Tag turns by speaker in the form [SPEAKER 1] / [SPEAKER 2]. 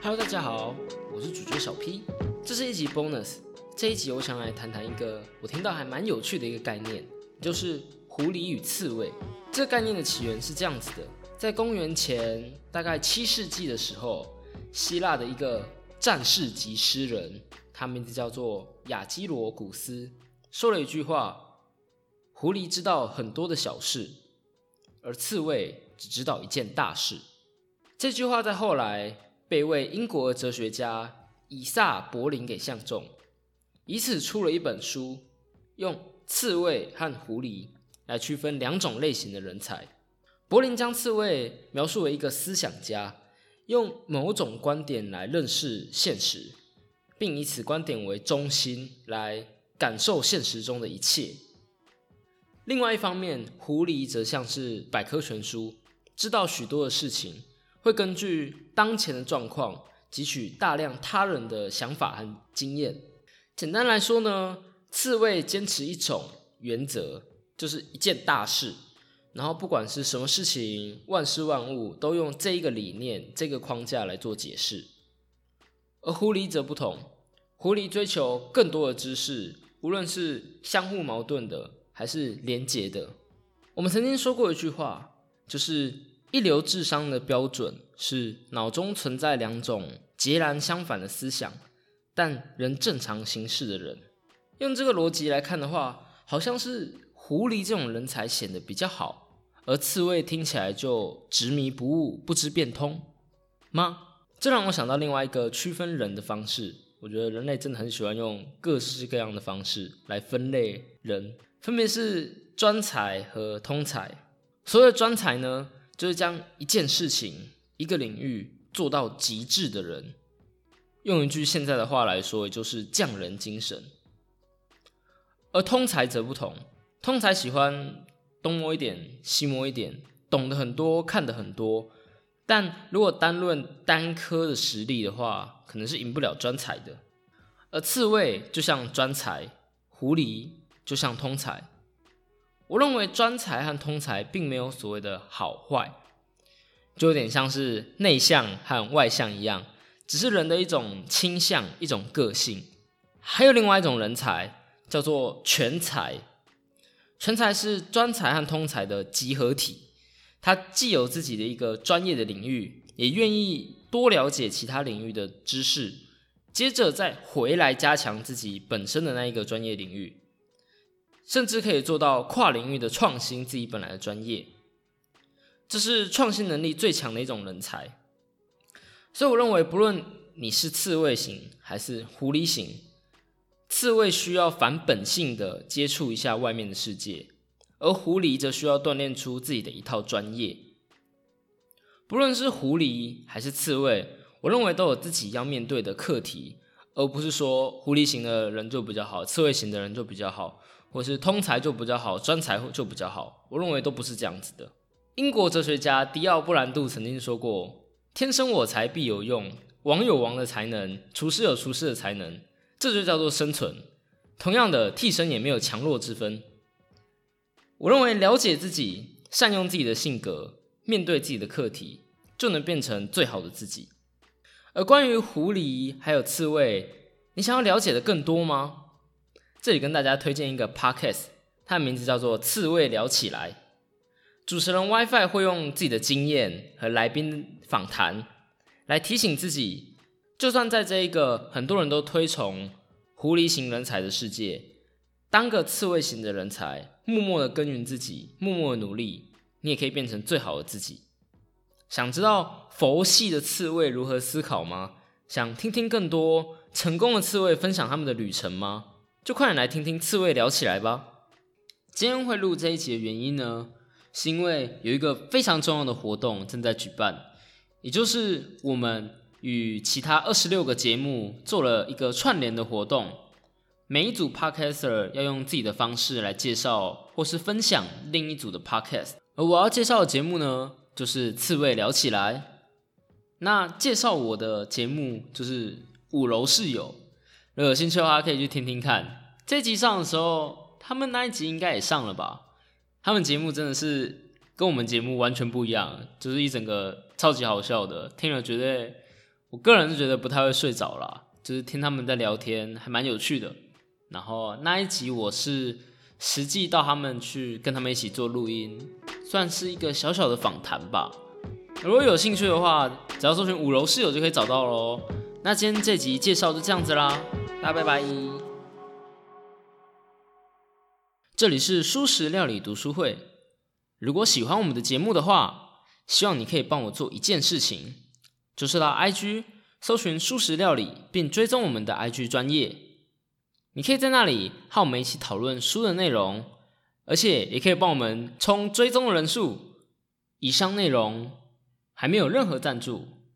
[SPEAKER 1] Hello，大家好，我是主角小 P，这是一集 bonus。这一集我想来谈谈一个我听到还蛮有趣的一个概念，就是狐狸与刺猬。这个概念的起源是这样子的：在公元前大概七世纪的时候，希腊的一个战士级诗人，他名字叫做雅基罗古斯，说了一句话：“狐狸知道很多的小事，而刺猬只知道一件大事。”这句话在后来。被位英国哲学家以萨柏林给相中，以此出了一本书，用刺猬和狐狸来区分两种类型的人才。柏林将刺猬描述为一个思想家，用某种观点来认识现实，并以此观点为中心来感受现实中的一切。另外一方面，狐狸则像是百科全书，知道许多的事情。会根据当前的状况汲取大量他人的想法和经验。简单来说呢，刺猬坚持一种原则，就是一件大事，然后不管是什么事情，万事万物都用这一个理念、这个框架来做解释。而狐狸则不同，狐狸追求更多的知识，无论是相互矛盾的还是连结的。我们曾经说过一句话，就是。一流智商的标准是脑中存在两种截然相反的思想，但仍正常行事的人。用这个逻辑来看的话，好像是狐狸这种人才显得比较好，而刺猬听起来就执迷不悟、不知变通吗？这让我想到另外一个区分人的方式。我觉得人类真的很喜欢用各式各样的方式来分类人，分别是专才和通才。所谓的专才呢？就是将一件事情、一个领域做到极致的人，用一句现在的话来说，也就是匠人精神。而通才则不同，通才喜欢东摸一点、西摸一点，懂得很多、看得很多。但如果单论单科的实力的话，可能是赢不了专才的。而刺猬就像专才，狐狸就像通才。我认为专才和通才并没有所谓的好坏，就有点像是内向和外向一样，只是人的一种倾向、一种个性。还有另外一种人才叫做全才，全才是专才和通才的集合体，他既有自己的一个专业的领域，也愿意多了解其他领域的知识，接着再回来加强自己本身的那一个专业领域。甚至可以做到跨领域的创新自己本来的专业，这是创新能力最强的一种人才。所以我认为，不论你是刺猬型还是狐狸型，刺猬需要反本性的接触一下外面的世界，而狐狸则需要锻炼出自己的一套专业。不论是狐狸还是刺猬，我认为都有自己要面对的课题，而不是说狐狸型的人就比较好，刺猬型的人就比较好。或是通才就比较好，专才就比较好。我认为都不是这样子的。英国哲学家迪奥布兰度曾经说过：“天生我材必有用，王有王的才能，厨师有厨师的才能，这就叫做生存。同样的，替身也没有强弱之分。”我认为了解自己，善用自己的性格，面对自己的课题，就能变成最好的自己。而关于狐狸还有刺猬，你想要了解的更多吗？这里跟大家推荐一个 podcast，它的名字叫做《刺猬聊起来》。主持人 WiFi 会用自己的经验和来宾访谈，来提醒自己，就算在这一个很多人都推崇狐狸型人才的世界，当个刺猬型的人才，默默的耕耘自己，默默的努力，你也可以变成最好的自己。想知道佛系的刺猬如何思考吗？想听听更多成功的刺猬分享他们的旅程吗？就快点来听听刺猬聊起来吧。今天会录这一集的原因呢，是因为有一个非常重要的活动正在举办，也就是我们与其他二十六个节目做了一个串联的活动。每一组 podcaster 要用自己的方式来介绍或是分享另一组的 podcast，而我要介绍的节目呢，就是刺猬聊起来。那介绍我的节目就是五楼室友。如果有兴趣的话，可以去听听看。这集上的时候，他们那一集应该也上了吧？他们节目真的是跟我们节目完全不一样，就是一整个超级好笑的，听了绝对我个人是觉得不太会睡着啦，就是听他们在聊天还蛮有趣的。然后那一集我是实际到他们去跟他们一起做录音，算是一个小小的访谈吧。如果有兴趣的话，只要搜寻五楼室友就可以找到喽。那今天这集介绍就这样子啦，大家拜拜。这里是舒食料理读书会。如果喜欢我们的节目的话，希望你可以帮我做一件事情，就是到 IG 搜寻舒食料理，并追踪我们的 IG 专业。你可以在那里和我们一起讨论书的内容，而且也可以帮我们冲追踪的人数。以上内容。还没有任何赞助。